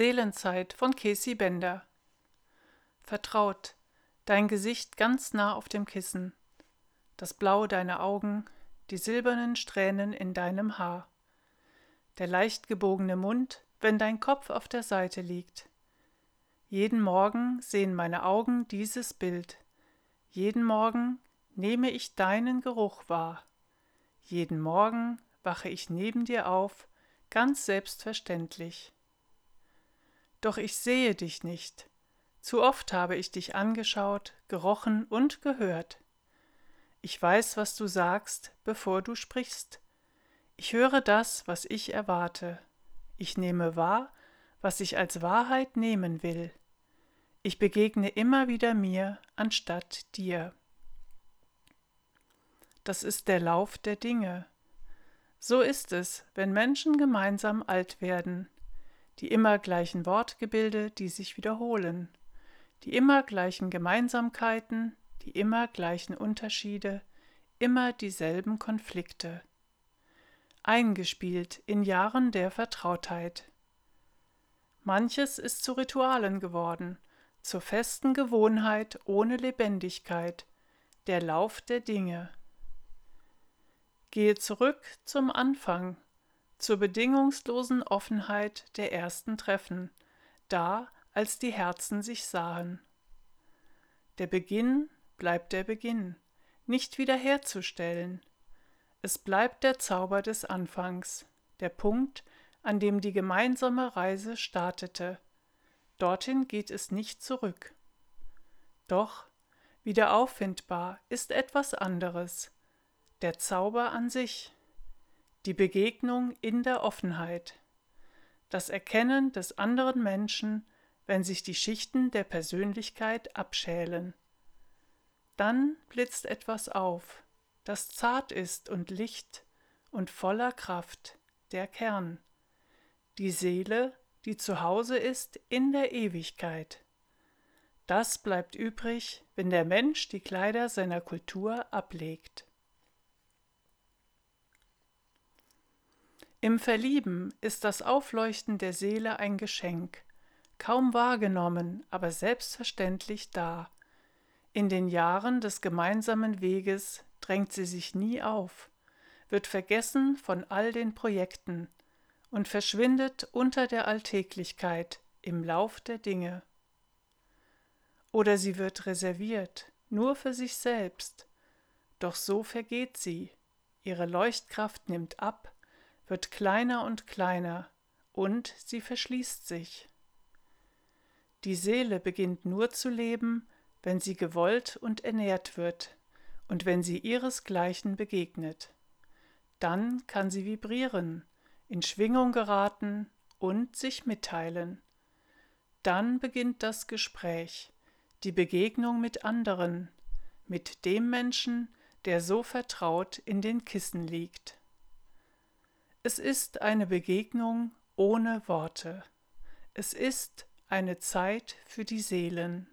Seelenzeit von Casey Bender. Vertraut, dein Gesicht ganz nah auf dem Kissen, das Blau deiner Augen, die silbernen Strähnen in deinem Haar, der leicht gebogene Mund, wenn dein Kopf auf der Seite liegt. Jeden Morgen sehen meine Augen dieses Bild. Jeden Morgen nehme ich deinen Geruch wahr. Jeden Morgen wache ich neben dir auf, ganz selbstverständlich. Doch ich sehe dich nicht. Zu oft habe ich dich angeschaut, gerochen und gehört. Ich weiß, was du sagst, bevor du sprichst. Ich höre das, was ich erwarte. Ich nehme wahr, was ich als Wahrheit nehmen will. Ich begegne immer wieder mir anstatt dir. Das ist der Lauf der Dinge. So ist es, wenn Menschen gemeinsam alt werden, die immer gleichen Wortgebilde, die sich wiederholen, die immer gleichen Gemeinsamkeiten, die immer gleichen Unterschiede, immer dieselben Konflikte. Eingespielt in Jahren der Vertrautheit. Manches ist zu Ritualen geworden, zur festen Gewohnheit ohne Lebendigkeit, der Lauf der Dinge. Gehe zurück zum Anfang, zur bedingungslosen Offenheit der ersten Treffen, da als die Herzen sich sahen. Der Beginn bleibt der Beginn, nicht wiederherzustellen. Es bleibt der Zauber des Anfangs, der Punkt, an dem die gemeinsame Reise startete. Dorthin geht es nicht zurück. Doch wieder auffindbar ist etwas anderes, der Zauber an sich, die Begegnung in der Offenheit, das Erkennen des anderen Menschen, wenn sich die Schichten der Persönlichkeit abschälen. Dann blitzt etwas auf, das zart ist und licht und voller Kraft, der Kern, die Seele, die zu Hause ist in der Ewigkeit. Das bleibt übrig, wenn der Mensch die Kleider seiner Kultur ablegt. Im Verlieben ist das Aufleuchten der Seele ein Geschenk, kaum wahrgenommen, aber selbstverständlich da. In den Jahren des gemeinsamen Weges drängt sie sich nie auf, wird vergessen von all den Projekten und verschwindet unter der Alltäglichkeit im Lauf der Dinge. Oder sie wird reserviert, nur für sich selbst, doch so vergeht sie, ihre Leuchtkraft nimmt ab, wird kleiner und kleiner und sie verschließt sich. Die Seele beginnt nur zu leben, wenn sie gewollt und ernährt wird und wenn sie ihresgleichen begegnet. Dann kann sie vibrieren, in Schwingung geraten und sich mitteilen. Dann beginnt das Gespräch, die Begegnung mit anderen, mit dem Menschen, der so vertraut in den Kissen liegt. Es ist eine Begegnung ohne Worte. Es ist eine Zeit für die Seelen.